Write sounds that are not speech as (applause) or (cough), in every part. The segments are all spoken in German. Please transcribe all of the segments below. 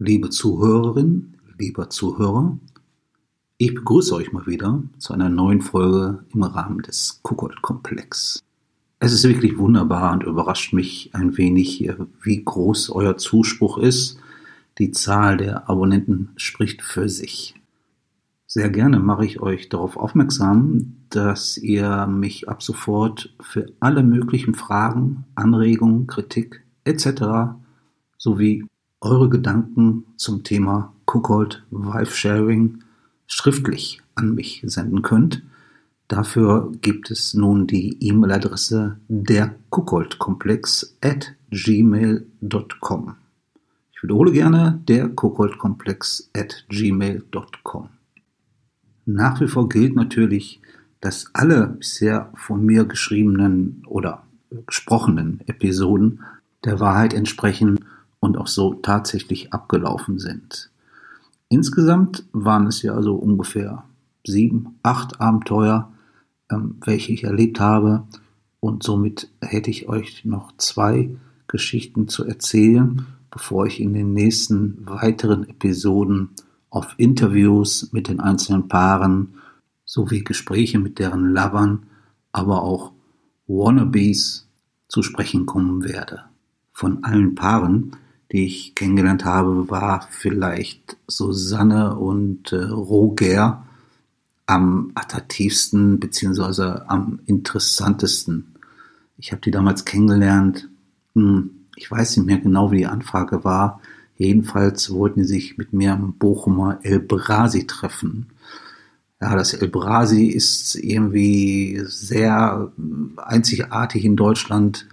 Liebe Zuhörerin, lieber Zuhörer, ich begrüße euch mal wieder zu einer neuen Folge im Rahmen des Kuckold-Komplex. Es ist wirklich wunderbar und überrascht mich ein wenig, wie groß euer Zuspruch ist. Die Zahl der Abonnenten spricht für sich. Sehr gerne mache ich euch darauf aufmerksam, dass ihr mich ab sofort für alle möglichen Fragen, Anregungen, Kritik etc. sowie eure Gedanken zum Thema Cookhold Vibe Sharing schriftlich an mich senden könnt. Dafür gibt es nun die E-Mail-Adresse der Kuckoldkomplex at gmail.com. Ich wiederhole gerne der Kuckoldkomplex at gmail.com. Nach wie vor gilt natürlich, dass alle bisher von mir geschriebenen oder gesprochenen Episoden der Wahrheit entsprechen und auch so tatsächlich abgelaufen sind. Insgesamt waren es ja also ungefähr sieben, acht Abenteuer, ähm, welche ich erlebt habe. Und somit hätte ich euch noch zwei Geschichten zu erzählen, bevor ich in den nächsten weiteren Episoden auf Interviews mit den einzelnen Paaren sowie Gespräche mit deren Lovern, aber auch Wannabes zu sprechen kommen werde. Von allen Paaren, die ich kennengelernt habe, war vielleicht Susanne und äh, Roger am attraktivsten beziehungsweise am interessantesten. Ich habe die damals kennengelernt. Hm, ich weiß nicht mehr genau, wie die Anfrage war. Jedenfalls wollten sie sich mit mir am Bochumer El Brasi treffen. Ja, das El Brasi ist irgendwie sehr einzigartig in Deutschland,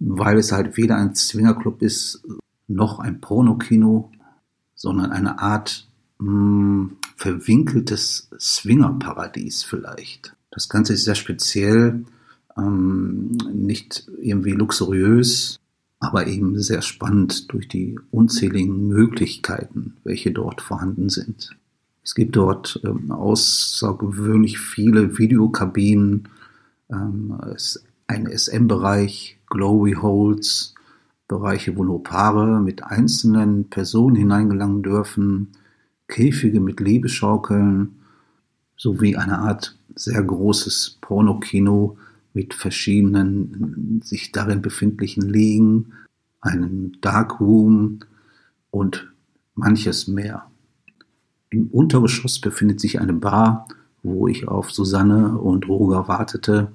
weil es halt weder ein Swingerclub ist, noch ein Pornokino, sondern eine Art mh, hm, verwinkeltes Swingerparadies vielleicht. Das Ganze ist sehr speziell, ähm, nicht irgendwie luxuriös, aber eben sehr spannend durch die unzähligen Möglichkeiten, welche dort vorhanden sind. Es gibt dort ähm, außergewöhnlich viele Videokabinen, ähm, ein SM-Bereich, Glowy Holes, Bereiche, wo nur Paare mit einzelnen Personen hineingelangen dürfen, Käfige mit Liebeschaukeln sowie eine Art sehr großes Pornokino mit verschiedenen sich darin befindlichen Liegen, einem Darkroom und manches mehr. Im Untergeschoss befindet sich eine Bar, wo ich auf Susanne und Roger wartete.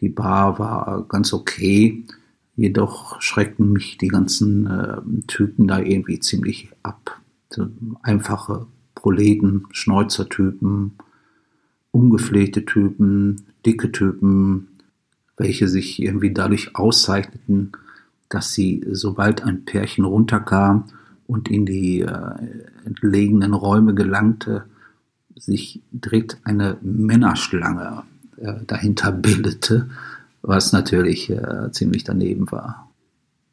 Die Bar war ganz okay, Jedoch schreckten mich die ganzen äh, Typen da irgendwie ziemlich ab. So einfache Proleten, Schneuzertypen, ungepflegte Typen, dicke Typen, welche sich irgendwie dadurch auszeichneten, dass sie, sobald ein Pärchen runterkam und in die äh, entlegenen Räume gelangte, sich direkt eine Männerschlange äh, dahinter bildete was natürlich äh, ziemlich daneben war.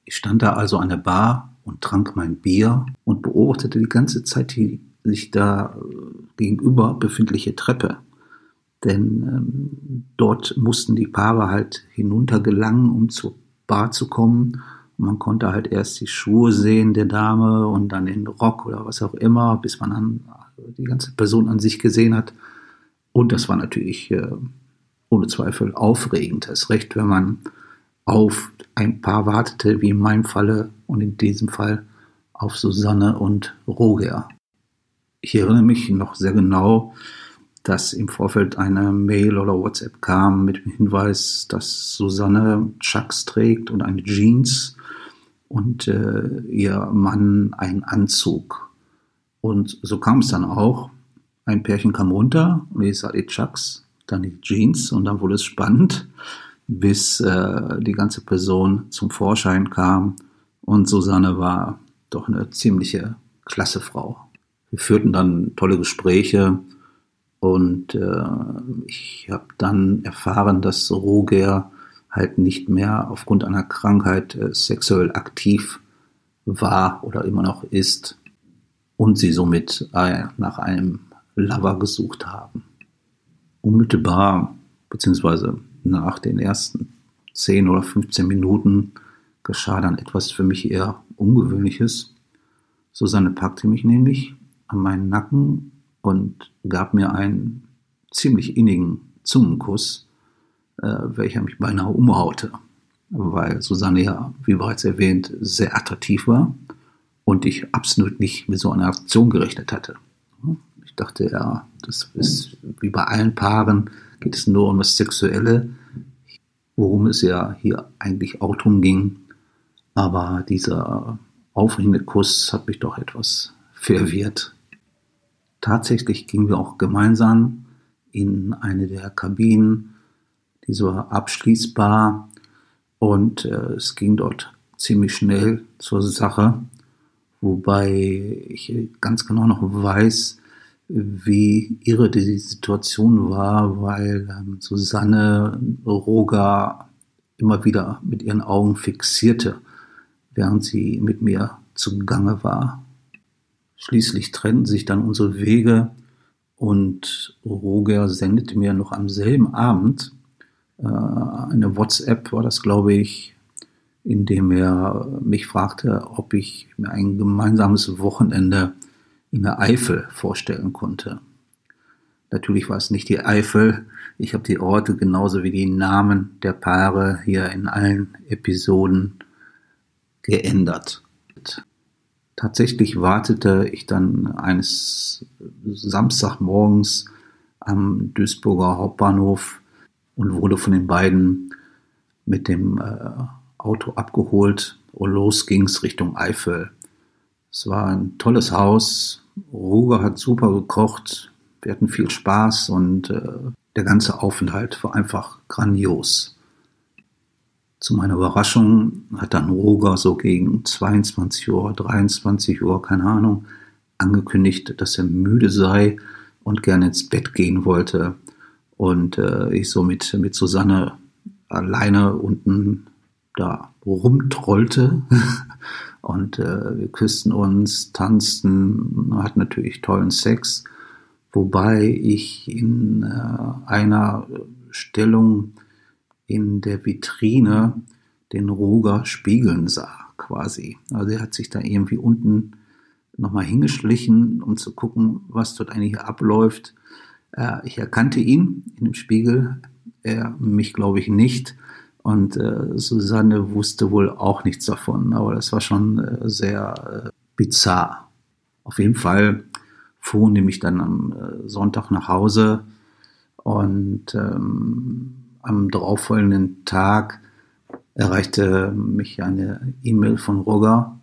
Ich stand da also an der Bar und trank mein Bier und beobachtete die ganze Zeit die sich da äh, gegenüber befindliche Treppe. Denn ähm, dort mussten die Paare halt hinuntergelangen, um zur Bar zu kommen. Man konnte halt erst die Schuhe sehen der Dame und dann den Rock oder was auch immer, bis man dann die ganze Person an sich gesehen hat. Und das war natürlich äh, ohne Zweifel aufregend. Es recht, wenn man auf ein Paar wartete, wie in meinem Falle und in diesem Fall auf Susanne und Roger. Ich erinnere mich noch sehr genau, dass im Vorfeld eine Mail oder WhatsApp kam mit dem Hinweis, dass Susanne Chucks trägt und eine Jeans und äh, ihr Mann einen Anzug. Und so kam es dann auch. Ein Pärchen kam runter und ich sah die Chucks dann die Jeans und dann wurde es spannend, bis äh, die ganze Person zum Vorschein kam und Susanne war doch eine ziemliche klasse Frau. Wir führten dann tolle Gespräche und äh, ich habe dann erfahren, dass Roger halt nicht mehr aufgrund einer Krankheit äh, sexuell aktiv war oder immer noch ist und sie somit äh, nach einem Lover gesucht haben unmittelbar beziehungsweise nach den ersten 10 oder 15 Minuten geschah dann etwas für mich eher Ungewöhnliches. Susanne packte mich nämlich an meinen Nacken und gab mir einen ziemlich innigen Zungenkuss, äh, welcher mich beinahe umhaute, weil Susanne ja, wie bereits erwähnt, sehr attraktiv war und ich absolut nicht mit so einer Aktion gerechnet hatte. Dachte, ja, das ist wie bei allen Paaren, geht es nur um das Sexuelle, worum es ja hier eigentlich auch drum ging. Aber dieser aufregende Kuss hat mich doch etwas (laughs) verwirrt. Tatsächlich gingen wir auch gemeinsam in eine der Kabinen, die so abschließbar und äh, es ging dort ziemlich schnell zur Sache, wobei ich ganz genau noch weiß, wie irre die Situation war, weil ähm, Susanne Roger immer wieder mit ihren Augen fixierte, während sie mit mir zugange war. Schließlich trennten sich dann unsere Wege und Roger sendete mir noch am selben Abend äh, eine WhatsApp, war das glaube ich, in dem er mich fragte, ob ich mir ein gemeinsames Wochenende in der Eifel vorstellen konnte. Natürlich war es nicht die Eifel. Ich habe die Orte genauso wie die Namen der Paare hier in allen Episoden geändert. Tatsächlich wartete ich dann eines Samstagmorgens am Duisburger Hauptbahnhof und wurde von den beiden mit dem äh, Auto abgeholt und los ging's Richtung Eifel. Es war ein tolles Haus. Ruger hat super gekocht. Wir hatten viel Spaß und äh, der ganze Aufenthalt war einfach grandios. Zu meiner Überraschung hat dann Roger so gegen 22 Uhr, 23 Uhr, keine Ahnung, angekündigt, dass er müde sei und gerne ins Bett gehen wollte. Und äh, ich so mit, mit Susanne alleine unten da rumtrollte. (laughs) und äh, wir küssten uns, tanzten, hatten natürlich tollen Sex. Wobei ich in äh, einer Stellung in der Vitrine den Roger spiegeln sah, quasi. Also er hat sich da irgendwie unten nochmal hingeschlichen, um zu gucken, was dort eigentlich abläuft. Äh, ich erkannte ihn in dem Spiegel, er mich glaube ich nicht. Und äh, Susanne wusste wohl auch nichts davon, aber das war schon äh, sehr äh, bizarr. Auf jeden Fall fuhren die mich dann am äh, Sonntag nach Hause und ähm, am darauffolgenden Tag erreichte mich eine E-Mail von Roger,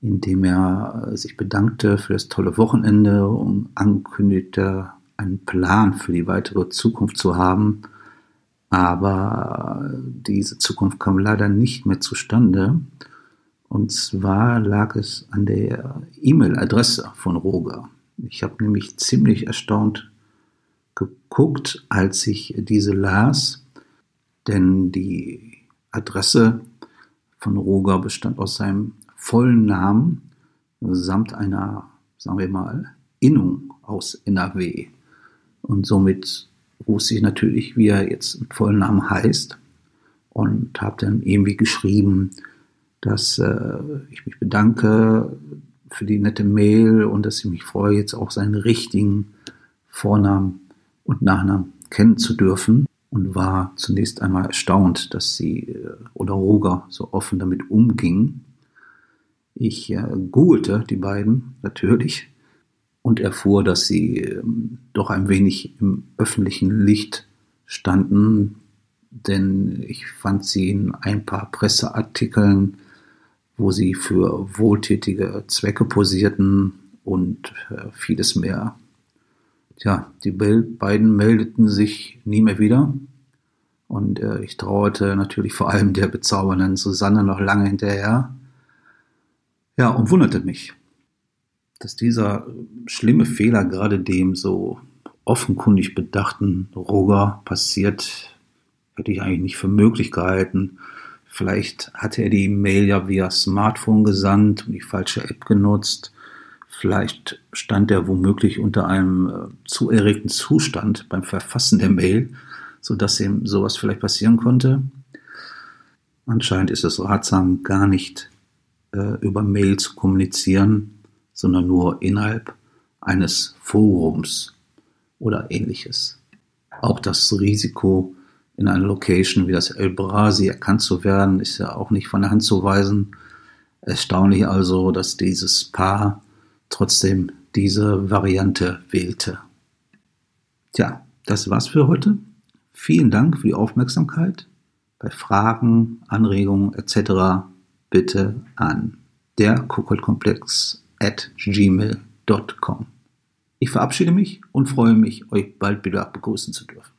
in dem er äh, sich bedankte für das tolle Wochenende und ankündigte, einen Plan für die weitere Zukunft zu haben. Aber diese Zukunft kam leider nicht mehr zustande. Und zwar lag es an der E-Mail-Adresse von Roger. Ich habe nämlich ziemlich erstaunt geguckt, als ich diese las, denn die Adresse von Roger bestand aus seinem vollen Namen samt einer, sagen wir mal, Innung aus NRW. Und somit wusste ich natürlich, wie er jetzt im vollen Namen heißt und habe dann irgendwie geschrieben, dass äh, ich mich bedanke für die nette Mail und dass ich mich freue, jetzt auch seinen richtigen Vornamen und Nachnamen kennen zu dürfen und war zunächst einmal erstaunt, dass sie äh, oder Roger so offen damit umging. Ich äh, googelte die beiden natürlich und erfuhr, dass sie ähm, doch ein wenig im öffentlichen Licht standen, denn ich fand sie in ein paar Presseartikeln, wo sie für wohltätige Zwecke posierten und äh, vieles mehr. Tja, die beiden meldeten sich nie mehr wieder. Und äh, ich trauerte natürlich vor allem der bezaubernden Susanne noch lange hinterher. Ja, und wunderte mich dass dieser schlimme Fehler gerade dem so offenkundig bedachten Roger passiert, hätte ich eigentlich nicht für möglich gehalten. Vielleicht hatte er die Mail ja via Smartphone gesandt und die falsche App genutzt. Vielleicht stand er womöglich unter einem äh, zu erregten Zustand beim Verfassen der Mail, sodass ihm sowas vielleicht passieren konnte. Anscheinend ist es ratsam, gar nicht äh, über Mail zu kommunizieren, sondern nur innerhalb eines Forums oder ähnliches. Auch das Risiko, in einer Location wie das El Brasi erkannt zu werden, ist ja auch nicht von der Hand zu weisen. Erstaunlich also, dass dieses Paar trotzdem diese Variante wählte. Tja, das war's für heute. Vielen Dank für die Aufmerksamkeit. Bei Fragen, Anregungen etc. bitte an der Kuckelkomplex at gmail.com. Ich verabschiede mich und freue mich, euch bald wieder begrüßen zu dürfen.